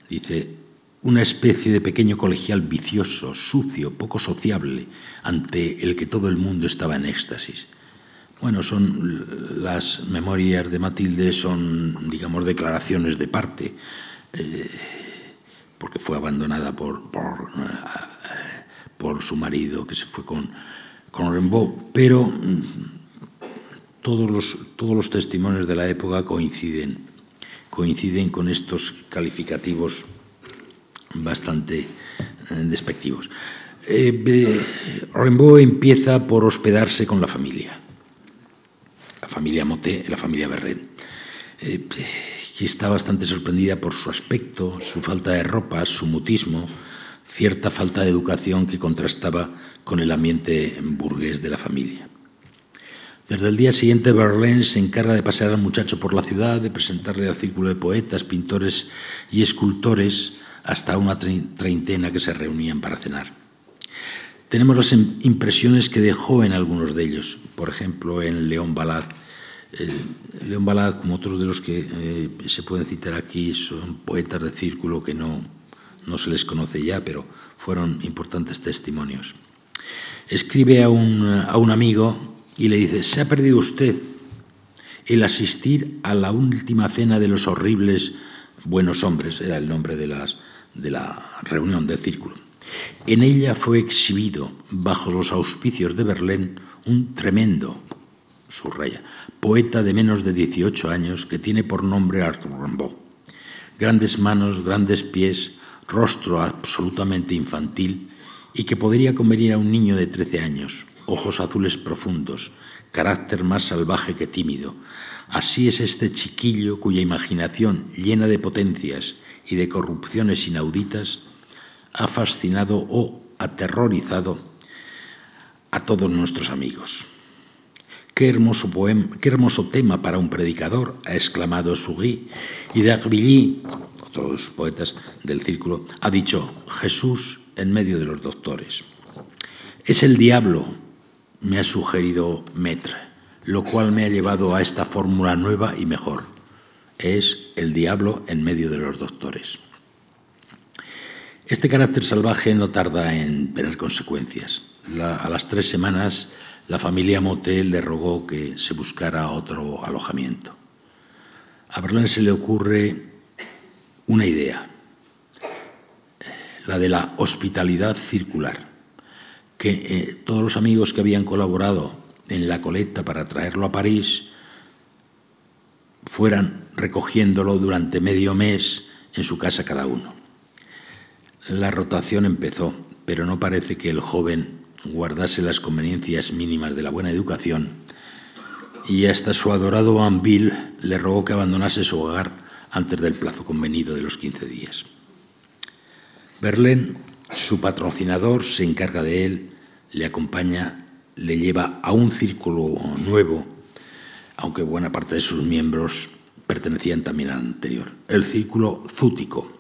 Dice, una especie de pequeño colegial vicioso, sucio, poco sociable, ante el que todo el mundo estaba en éxtasis. Bueno, son las memorias de Matilde, son, digamos, declaraciones de parte. Eh, porque fue abandonada por, por, eh, por su marido, que se fue con, con Rimbaud, pero mm, todos los, todos los testimonios de la época coinciden, coinciden con estos calificativos bastante eh, despectivos. Eh, Rimbaud empieza por hospedarse con la familia, familia Moté, la familia Verlaine. Eh, que está bastante sorprendida por su aspecto, su falta de ropa, su mutismo, cierta falta de educación que contrastaba con el ambiente burgués de la familia. Desde el día siguiente, Verlaine se encarga de pasear al muchacho por la ciudad, de presentarle al círculo de poetas, pintores y escultores hasta una treintena que se reunían para cenar. Tenemos las impresiones que dejó en algunos de ellos, por ejemplo, en León Balad, eh, León Balad, como otros de los que eh, se pueden citar aquí, son poetas de círculo que no, no se les conoce ya, pero fueron importantes testimonios. Escribe a un, a un amigo y le dice, se ha perdido usted el asistir a la última cena de los horribles buenos hombres, era el nombre de, las, de la reunión del círculo. En ella fue exhibido, bajo los auspicios de Berlín, un tremendo, subraya, poeta de menos de 18 años que tiene por nombre Arthur Rimbaud. Grandes manos, grandes pies, rostro absolutamente infantil y que podría convenir a un niño de 13 años, ojos azules profundos, carácter más salvaje que tímido. Así es este chiquillo cuya imaginación, llena de potencias y de corrupciones inauditas, ha fascinado o aterrorizado a todos nuestros amigos. Qué hermoso, poema, qué hermoso tema para un predicador, ha exclamado Sugui, y D'Arbilly, todos los poetas del círculo, ha dicho Jesús en medio de los doctores. Es el diablo, me ha sugerido Metre, lo cual me ha llevado a esta fórmula nueva y mejor. Es el diablo en medio de los doctores. Este carácter salvaje no tarda en tener consecuencias. a las tres semanas la familia Motel le rogó que se buscara otro alojamiento. A Berlín se le ocurre una idea, la de la hospitalidad circular, que eh, todos los amigos que habían colaborado en la colecta para traerlo a París fueran recogiéndolo durante medio mes en su casa cada uno. La rotación empezó, pero no parece que el joven guardase las conveniencias mínimas de la buena educación, y hasta su adorado Bill le rogó que abandonase su hogar antes del plazo convenido de los 15 días. Berlín, su patrocinador, se encarga de él, le acompaña, le lleva a un círculo nuevo, aunque buena parte de sus miembros pertenecían también al anterior, el círculo zútico.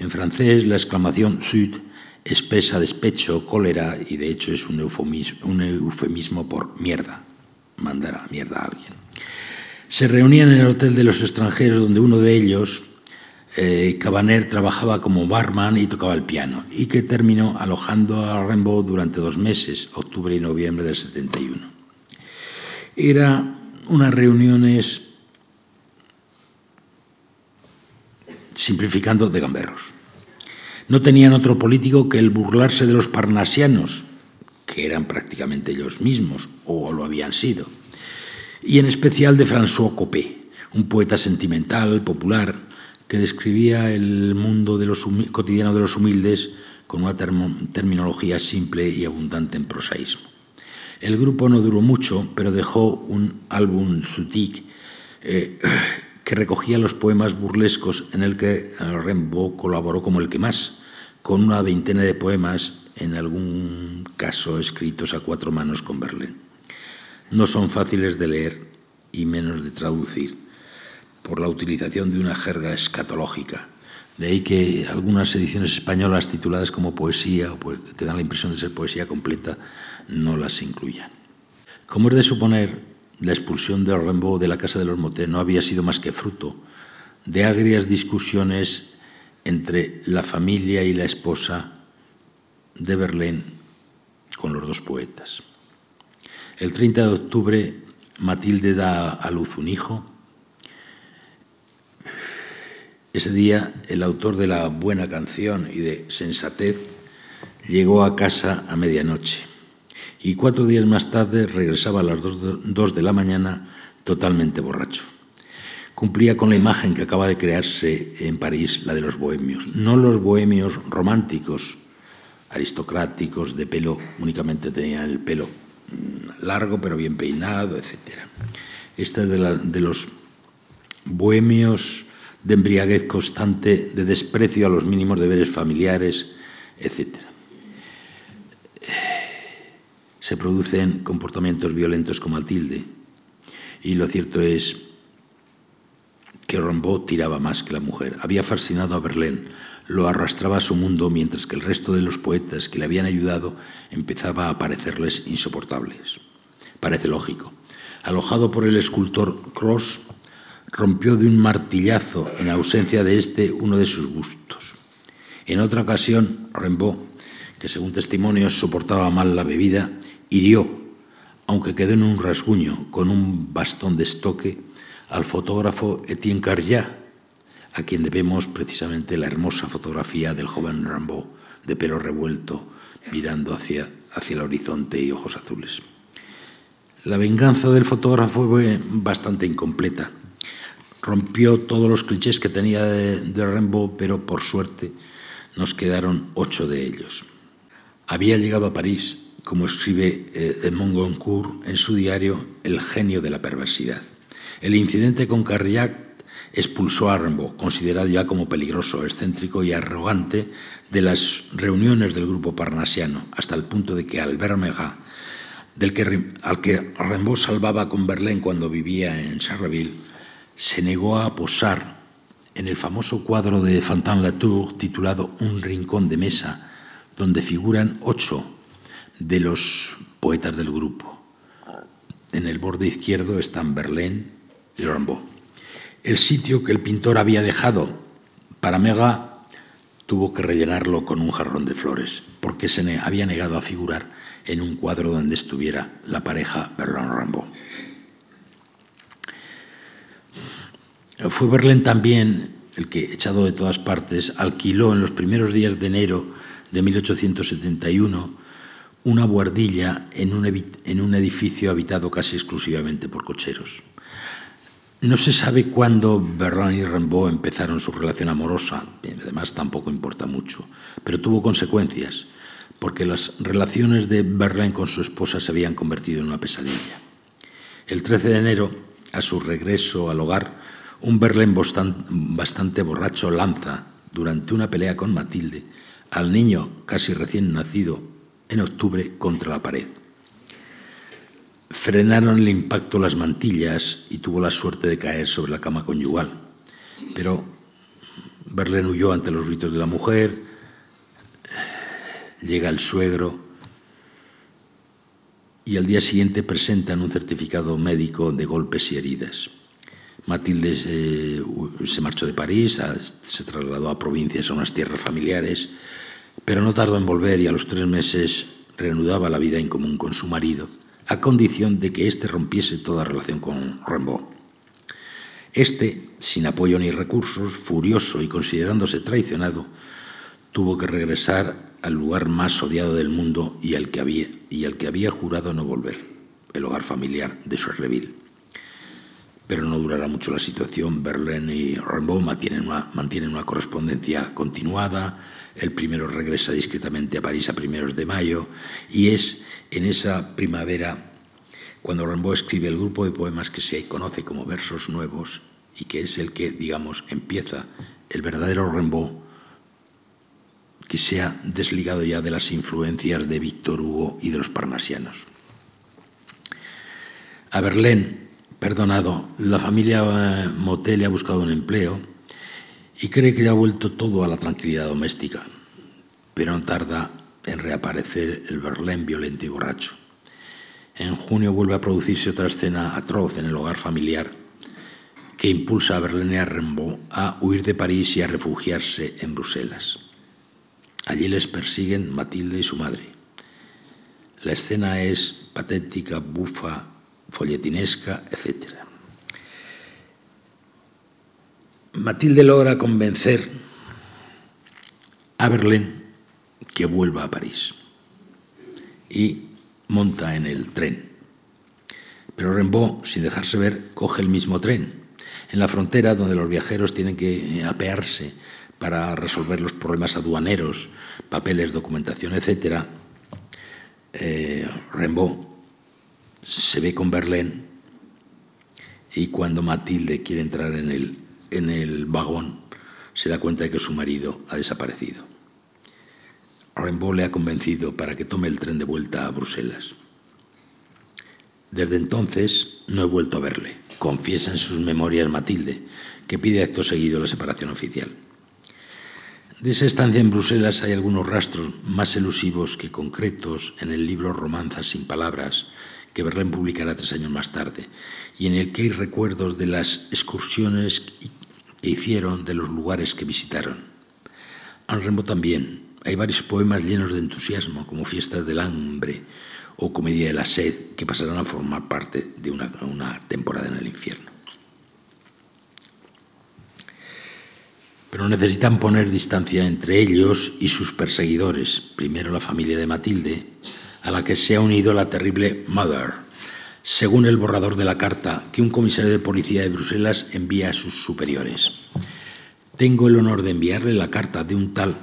En francés, la exclamación sud expresa despecho, cólera y de hecho es un eufemismo, por mierda, mandar a mierda a alguien. Se reunían en el hotel de los extranjeros donde uno de ellos, eh, Cabaner, trabajaba como barman y tocaba el piano y que terminó alojando a Rimbaud durante dos meses, octubre y noviembre del 71. Era unas reuniones simplificando de gamberros. No tenían otro político que el burlarse de los parnasianos, que eran prácticamente ellos mismos, o lo habían sido, y en especial de François Copé, un poeta sentimental, popular, que describía el mundo cotidiano de los humildes con una terminología simple y abundante en prosaísmo. El grupo no duró mucho, pero dejó un álbum sutique eh, que recogía los poemas burlescos en el que Rimbaud colaboró como el que más, con una veintena de poemas, en algún caso escritos a cuatro manos con Berlín. No son fáciles de leer y menos de traducir por la utilización de una jerga escatológica. De ahí que algunas ediciones españolas tituladas como poesía, o que dan la impresión de ser poesía completa, no las incluyan. Como es de suponer, la expulsión de Rimbaud de la Casa de los Motet no había sido más que fruto de agrias discusiones entre la familia y la esposa de Berlín con los dos poetas. El 30 de octubre, Matilde da a luz un hijo. Ese día, el autor de la buena canción y de sensatez llegó a casa a medianoche y cuatro días más tarde regresaba a las dos de la mañana totalmente borracho cumplía con la imagen que acaba de crearse en París, la de los bohemios. No los bohemios románticos, aristocráticos, de pelo, únicamente tenían el pelo mm, largo pero bien peinado, etc. Esta es de, los bohemios de embriaguez constante, de desprecio a los mínimos deberes familiares, etc. Se producen comportamientos violentos con Matilde y lo cierto es que Rimbaud tiraba más que la mujer. Había fascinado a Berlín, lo arrastraba a su mundo mientras que el resto de los poetas que le habían ayudado empezaba a parecerles insoportables. Parece lógico. Alojado por el escultor Cross, rompió de un martillazo, en ausencia de este, uno de sus gustos. En otra ocasión, Rimbaud, que según testimonios soportaba mal la bebida, hirió, aunque quedó en un rasguño, con un bastón de estoque, al fotógrafo Etienne Carriat, a quien debemos precisamente la hermosa fotografía del joven Rimbaud de pelo revuelto, mirando hacia, hacia el horizonte y ojos azules. La venganza del fotógrafo fue bastante incompleta. Rompió todos los clichés que tenía de, de Rimbaud, pero por suerte nos quedaron ocho de ellos. Había llegado a París, como escribe eh, Mongoncourt en su diario El genio de la perversidad. El incidente con Carriac expulsó a Rimbaud, considerado ya como peligroso, excéntrico y arrogante, de las reuniones del grupo parnasiano, hasta el punto de que Albert Megat, del que, al que Rimbaud salvaba con Berlín cuando vivía en Charleville, se negó a posar en el famoso cuadro de Fantin Latour titulado Un rincón de mesa, donde figuran ocho de los poetas del grupo. En el borde izquierdo están Berlín y Rimbaud. El sitio que el pintor había dejado para Mega tuvo que rellenarlo con un jarrón de flores, porque se había negado a figurar en un cuadro donde estuviera la pareja Berlín-Rimbaud. Fue Berlín también el que, echado de todas partes, alquiló en los primeros días de enero de 1871 una buhardilla en un, edificio habitado casi exclusivamente por cocheros. No se sabe cuándo Berlin y Rimbaud empezaron su relación amorosa, además tampoco importa mucho, pero tuvo consecuencias, porque las relaciones de Berlín con su esposa se habían convertido en una pesadilla. El 13 de enero, a su regreso al hogar, un Berlín bastante borracho lanza, durante una pelea con Matilde, al niño casi recién nacido en octubre contra la pared. Frenaron el impacto las mantillas y tuvo la suerte de caer sobre la cama conyugal. Pero Berlín huyó ante los gritos de la mujer, llega el suegro y al día siguiente presentan un certificado médico de golpes y heridas. Matilde se, se marchó de París, se trasladó a provincias, a unas tierras familiares, pero no tardó en volver y a los tres meses reanudaba la vida en común con su marido a condición de que éste rompiese toda relación con Rimbaud. Este, sin apoyo ni recursos, furioso y considerándose traicionado, tuvo que regresar al lugar más odiado del mundo y al que había, y al que había jurado no volver, el hogar familiar de Sorreville. Pero no durará mucho la situación. Berlín y Rimbaud mantienen una, mantienen una correspondencia continuada. El primero regresa discretamente a París a primeros de mayo y es en esa primavera, cuando Rimbaud escribe el grupo de poemas que se conoce como versos nuevos y que es el que, digamos, empieza el verdadero Rimbaud, que se ha desligado ya de las influencias de Víctor Hugo y de los parnasianos. A Berlín, perdonado, la familia eh, Motel le ha buscado un empleo y cree que ya ha vuelto todo a la tranquilidad doméstica, pero no tarda en reaparecer el Berlín violento y borracho. En junio vuelve a producirse otra escena atroz en el hogar familiar que impulsa a Berlín y a Rimbaud a huir de París y a refugiarse en Bruselas. Allí les persiguen Matilde y su madre. La escena es patética, bufa, folletinesca, etc. Matilde logra convencer a Berlín que vuelva a París. Y monta en el tren. Pero Rimbaud, sin dejarse ver, coge el mismo tren. En la frontera, donde los viajeros tienen que apearse para resolver los problemas aduaneros, papeles, documentación, etc., eh, Rimbaud se ve con Berlín y cuando Matilde quiere entrar en el, en el vagón, se da cuenta de que su marido ha desaparecido. Rimbaud le ha convencido para que tome el tren de vuelta a Bruselas. Desde entonces no he vuelto a verle, confiesa en sus memorias Matilde, que pide acto seguido la separación oficial. De esa estancia en Bruselas hay algunos rastros más elusivos que concretos en el libro Romanzas sin palabras, que Berlín publicará tres años más tarde, y en el que hay recuerdos de las excursiones que hicieron, de los lugares que visitaron. Rimbaud también, hay varios poemas llenos de entusiasmo, como Fiestas del Hambre o Comedia de la Sed, que pasarán a formar parte de una, una temporada en el infierno. Pero necesitan poner distancia entre ellos y sus perseguidores. Primero la familia de Matilde, a la que se ha unido la terrible Mother, según el borrador de la carta que un comisario de policía de Bruselas envía a sus superiores. Tengo el honor de enviarle la carta de un tal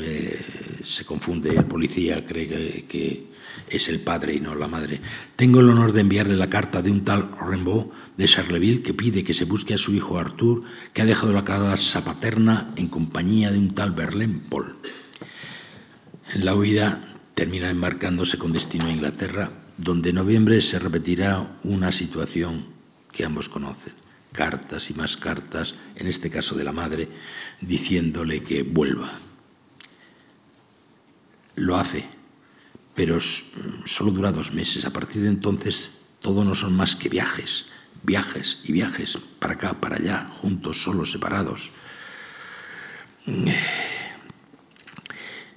eh, se confunde el policía, cree que, es el padre y no la madre. Tengo el honor de enviarle la carta de un tal Rimbaud de Charleville que pide que se busque a su hijo Arthur, que ha dejado la casa paterna en compañía de un tal Berlín Paul. En la huida termina embarcándose con destino a Inglaterra, donde en noviembre se repetirá una situación que ambos conocen. Cartas y más cartas, en este caso de la madre, diciéndole que vuelva. Lo hace, pero solo dura dos meses. A partir de entonces, todo no son más que viajes, viajes y viajes, para acá, para allá, juntos, solos, separados.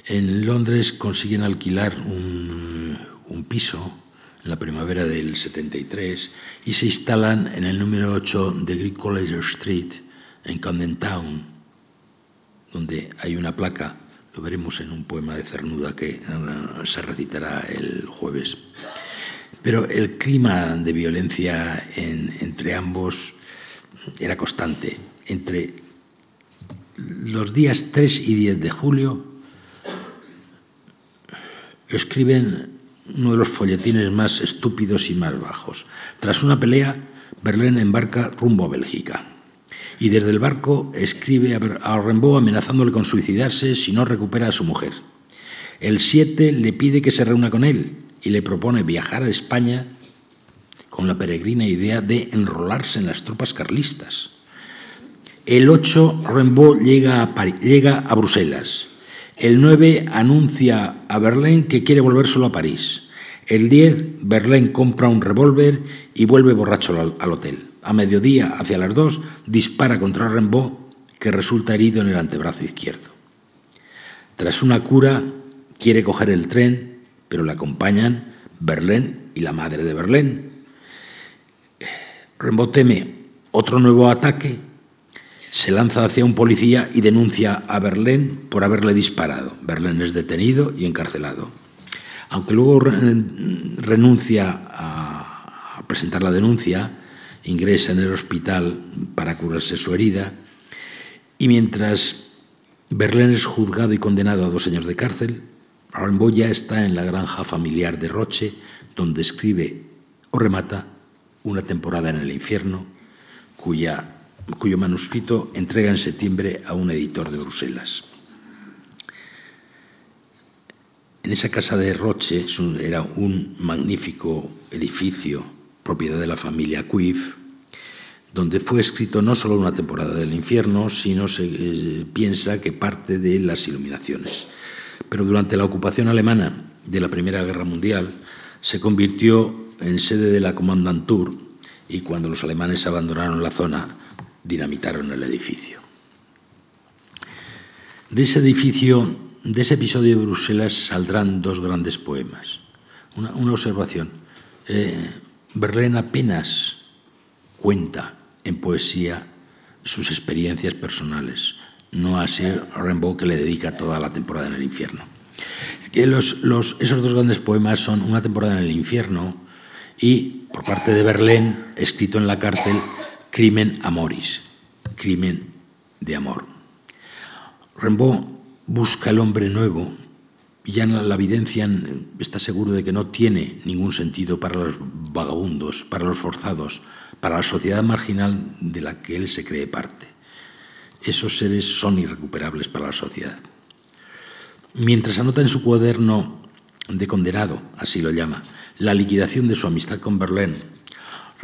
En Londres consiguen alquilar un, piso en la primavera del 73 y se instalan en el número 8 de Greek College Street, en Camden Town, donde hay una placa, lo veremos en un poema de Cernuda que eh, se recitará el jueves. Pero el clima de violencia entre ambos era constante. Entre los días 3 y 10 de julio escriben uno de los folletines más estúpidos y más bajos. Tras una pelea, Berlín embarca rumbo a Bélgica. Y desde el barco escribe a Rimbaud amenazándole con suicidarse si no recupera a su mujer. El 7 le pide que se reúna con él y le propone viajar a España con la peregrina idea de enrolarse en las tropas carlistas. El 8 Rimbaud llega llega a Bruselas el 9 anuncia a Berlín que quiere volver solo a París. El 10, Berlín compra un revólver y vuelve borracho al, hotel. A mediodía, hacia las 2, dispara contra Rimbaud, que resulta herido en el antebrazo izquierdo. Tras una cura, quiere coger el tren, pero le acompañan Berlín y la madre de Berlín. Rimbaud teme otro nuevo ataque se lanza hacia un policía y denuncia a Berlín por haberle disparado. Berlín es detenido y encarcelado. Aunque luego renuncia a presentar la denuncia, ingresa en el hospital para curarse su herida y mientras Berlín es juzgado y condenado a dos años de cárcel, Rimbaud ya está en la granja familiar de Roche, donde escribe o remata una temporada en el infierno, cuya cuyo manuscrito entrega en septiembre a un editor de Bruselas. En esa casa de Roche era un magnífico edificio, propiedad de la familia Cuif, donde fue escrito no solo una temporada del infierno, sino se eh, piensa que parte de las iluminaciones. Pero durante la ocupación alemana de la Primera Guerra Mundial se convirtió en sede de la Kommandantur y cuando los alemanes abandonaron la zona dinamitaron el edificio. De ese edificio, de ese episodio de Bruselas, saldrán dos grandes poemas. Una, observación. Eh, Berlín apenas cuenta en poesía sus experiencias personales, no así Rimbaud que le dedica toda la temporada en el infierno. Que los, esos dos grandes poemas son Una temporada en el infierno y, por parte de Berlín, escrito en la cárcel, Crimen amoris, crimen de amor. Rimbaud busca el hombre nuevo y ya en la evidencia está seguro de que no tiene ningún sentido para los vagabundos, para los forzados, para la sociedad marginal de la que él se cree parte. Esos seres son irrecuperables para la sociedad. Mientras anota en su cuaderno de condenado, así lo llama, la liquidación de su amistad con Berlín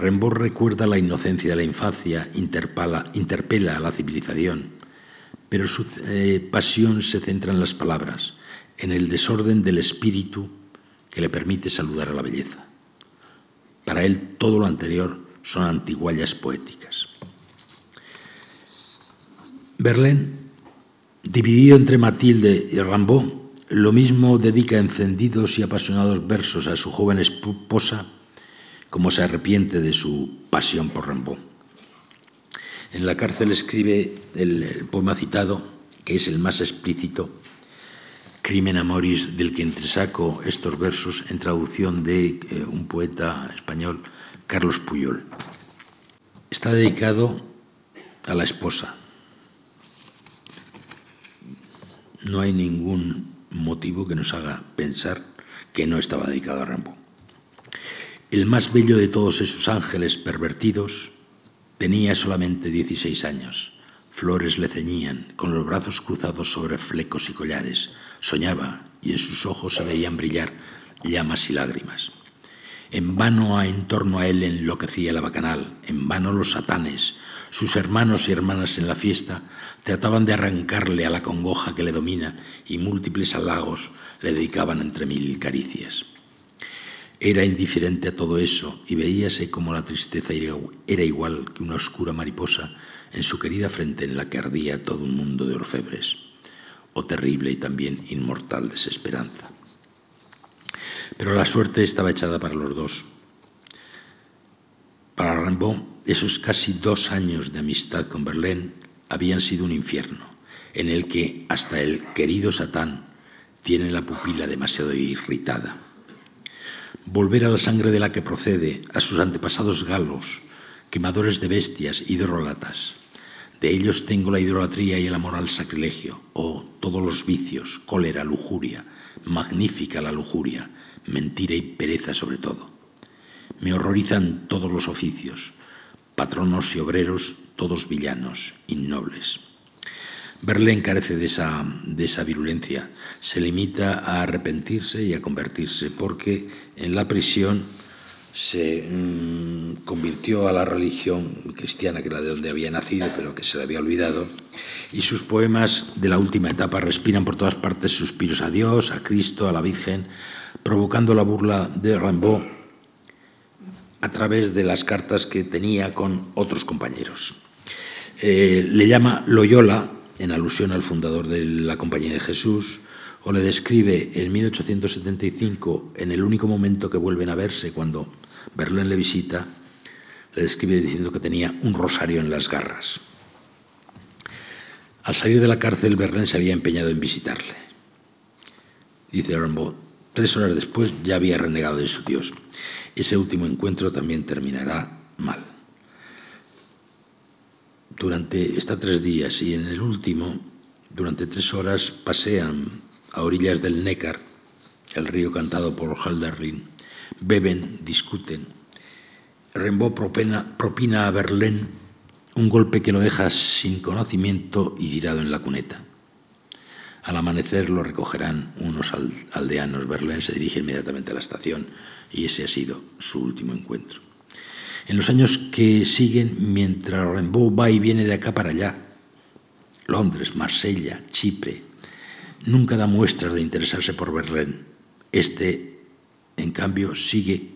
Rimbaud recuerda la inocencia de la infancia, interpela a la civilización, pero su eh, pasión se centra en las palabras, en el desorden del espíritu que le permite saludar a la belleza. Para él todo lo anterior son antiguallas poéticas. Verlaine, dividido entre Matilde y Rimbaud, lo mismo dedica encendidos y apasionados versos a su joven esposa cómo se arrepiente de su pasión por Rimbaud. En la cárcel escribe el, poema citado, que es el más explícito, Crimen Amoris, del que entresaco estos versos en traducción de eh, un poeta español, Carlos Puyol. Está dedicado a la esposa. no hay ningún motivo que nos haga pensar que no estaba dedicado a Rambo. El más bello de todos esos ángeles pervertidos tenía solamente 16 años. Flores le ceñían, con los brazos cruzados sobre flecos y collares. Soñaba y en sus ojos se veían brillar llamas y lágrimas. En vano en torno a él enloquecía la bacanal, en vano los satanes, sus hermanos y hermanas en la fiesta, trataban de arrancarle a la congoja que le domina y múltiples halagos le dedicaban entre mil caricias. Era indiferente a todo eso y veíase como la tristeza era igual que una oscura mariposa en su querida frente en la que ardía todo un mundo de orfebres, o terrible y también inmortal desesperanza. Pero la suerte estaba echada para los dos. Para Rimbaud, esos casi dos años de amistad con Verlaine habían sido un infierno, en el que hasta el querido Satán tiene la pupila demasiado irritada. Volver a la sangre de la que procede, a sus antepasados galos, quemadores de bestias, hidrolatas. De ellos tengo la idolatría y el amor al sacrilegio, o todos los vicios, cólera, lujuria, magnífica la lujuria, mentira y pereza sobre todo. Me horrorizan todos los oficios, patronos y obreros, todos villanos, innobles. Verle carece de esa, de esa virulencia, se limita a arrepentirse y a convertirse, porque en la prisión se mm, convirtió a la religión cristiana, que era de donde había nacido, pero que se le había olvidado, y sus poemas de la última etapa respiran por todas partes suspiros a Dios, a Cristo, a la Virgen, provocando la burla de Rimbaud a través de las cartas que tenía con otros compañeros. Eh, le llama Loyola, en alusión al fundador de la Compañía de Jesús, o le describe en 1875, en el único momento que vuelven a verse, cuando Berlín le visita, le describe diciendo que tenía un rosario en las garras. Al salir de la cárcel, Berlín se había empeñado en visitarle. Dice Rimbaud, Tres horas después ya había renegado de su Dios. Ese último encuentro también terminará mal. Durante estos tres días y en el último, durante tres horas, pasean a orillas del Nécar, el río cantado por Halderlin, beben, discuten. Rimbaud propina, a Verlaine un golpe que lo deja sin conocimiento y tirado en la cuneta. Al amanecer lo recogerán unos aldeanos. Verlaine se dirige inmediatamente a la estación y ese ha sido su último encuentro. En los años que siguen, mientras Rimbaud va y viene de acá para allá, Londres, Marsella, Chipre, nunca da muestras de interesarse por Verlaine. Este, en cambio, sigue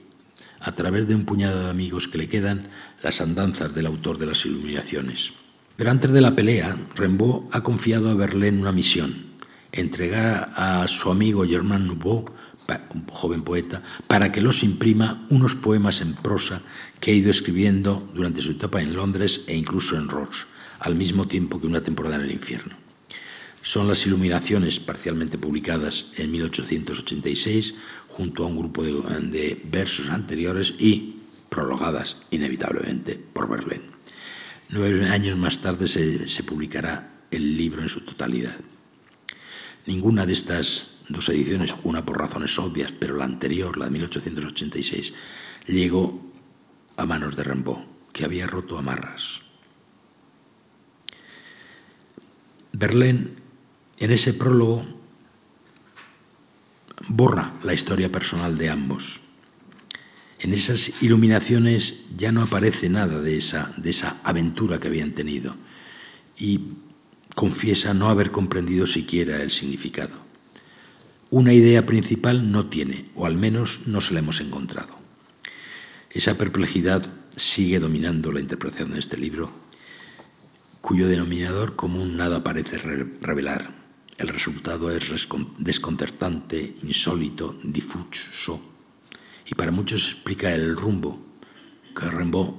a través de un puñado de amigos que le quedan las andanzas del autor de las iluminaciones. Pero antes de la pelea, Rimbaud ha confiado a Verlaine una misión, entregar a su amigo Germain Nouveau, un joven poeta, para que los imprima unos poemas en prosa que ha ido escribiendo durante su etapa en Londres e incluso en Ross, al mismo tiempo que una temporada en el infierno. Son las iluminaciones parcialmente publicadas en 1886 junto a un grupo de, versos anteriores y prologadas inevitablemente por Verlaine. Nueve años más tarde se publicará el libro en su totalidad. Ninguna de estas dos ediciones, una por razones obvias, pero la anterior, la de 1886, llegó a manos de Rimbaud, que había roto amarras. Verlaine, en ese prólogo, borra la historia personal de ambos. En esas iluminaciones ya no aparece nada de esa, de esa aventura que habían tenido. Y confiesa no haber comprendido siquiera el significado. Una idea principal no tiene, o al menos no se la hemos encontrado. Esa perplejidad sigue dominando la interpretación de este libro, cuyo denominador común nada parece revelar. El resultado es desconcertante, insólito, difuso, y para muchos explica el rumbo que Rimbaud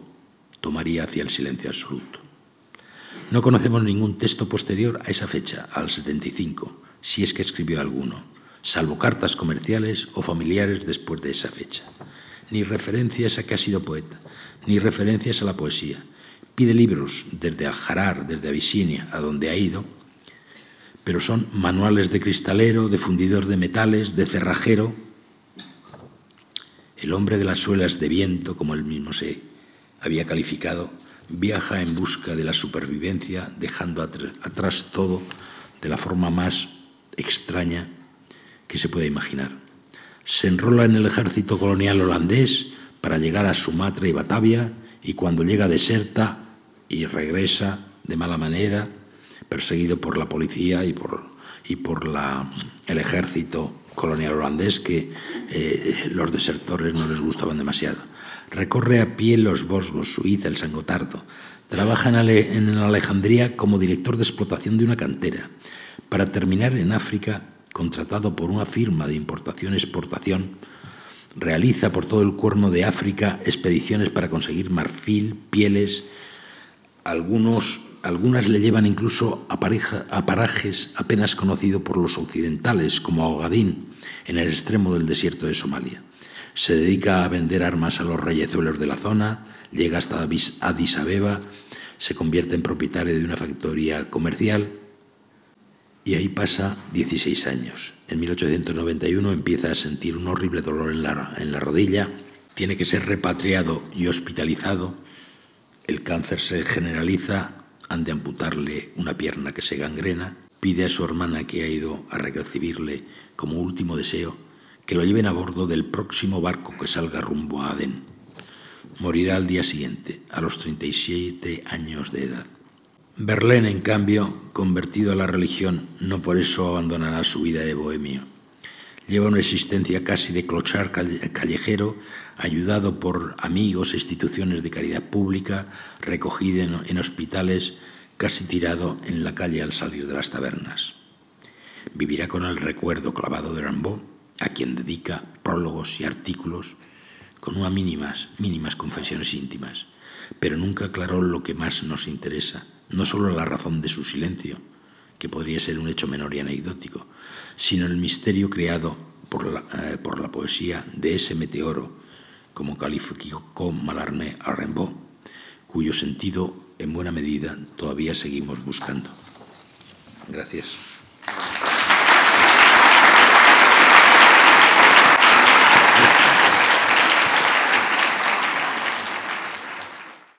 tomaría hacia el silencio absoluto. No conocemos ningún texto posterior a esa fecha, al 75, si es que escribió alguno, salvo cartas comerciales o familiares después de esa fecha. Ni referencias a que ha sido poeta, ni referencias a la poesía. Pide libros desde Ajarar, desde Abisinia, a donde ha ido, pero son manuales de cristalero, de fundidor de metales, de cerrajero. El hombre de las suelas de viento, como él mismo se había calificado, viaja en busca de la supervivencia, dejando atrás todo de la forma más extraña que se puede imaginar. Se enrola en el ejército colonial holandés para llegar a Sumatra y Batavia y cuando llega deserta y regresa de mala manera, perseguido por la policía y por, y por la, el ejército colonial holandés que eh, los desertores no les gustaban demasiado. Recorre a pie los Bosgos, Suiza, el San Gotardo. Trabaja en, en Alejandría como director de explotación de una cantera, para terminar en África contratado por una firma de importación-exportación, realiza por todo el cuerno de África expediciones para conseguir marfil, pieles, algunos, algunas le llevan incluso a, a parajes apenas conocidos por los occidentales, como Ogadín, en el extremo del desierto de Somalia. Se dedica a vender armas a los reyezuelos de la zona, llega hasta Addis Abeba, se convierte en propietario de una factoría comercial y ahí pasa 16 años. En 1891 empieza a sentir un horrible dolor en la, en la rodilla, tiene que ser repatriado y hospitalizado. El cáncer se generaliza, han de amputarle una pierna que se gangrena, pide a su hermana que ha ido a recibirle como último deseo que lo lleven a bordo del próximo barco que salga rumbo a Adén. Morirá al día siguiente, a los 37 años de edad. Verlaine, en cambio, convertido a la religión, no por eso abandonará su vida de bohemio. Lleva una existencia casi de clochar callejero, ayudado por amigos e instituciones de caridad pública, recogido en, hospitales, casi tirado en la calle al salir de las tabernas. Vivirá con el recuerdo clavado de Rambaud, a quien dedica prólogos y artículos con unas mínimas, mínimas confesiones íntimas, pero nunca aclaró lo que más nos interesa, no solo la razón de su silencio, que podría ser un hecho menor y anecdótico, sino el misterio creado por la, eh, por la poesía de ese meteoro, como calificó Malarmé a Rimbaud, cuyo sentido en buena medida todavía seguimos buscando. Gracias.